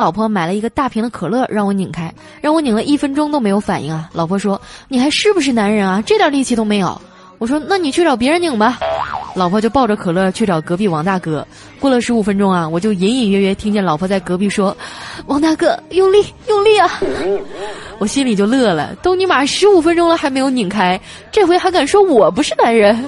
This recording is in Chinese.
老婆买了一个大瓶的可乐让我拧开。让我拧了一分钟都没有反应啊。老婆说你还是不是男人啊？这点力气都没有。我说那你去找别人拧吧。老婆就抱着可乐去找隔壁王大哥。过了十五分钟啊我就隐隐约约听见老婆在隔壁说王大哥用力用力啊。我心里就乐了都尼玛十五分钟了还没有拧开这回还敢说我不是男人？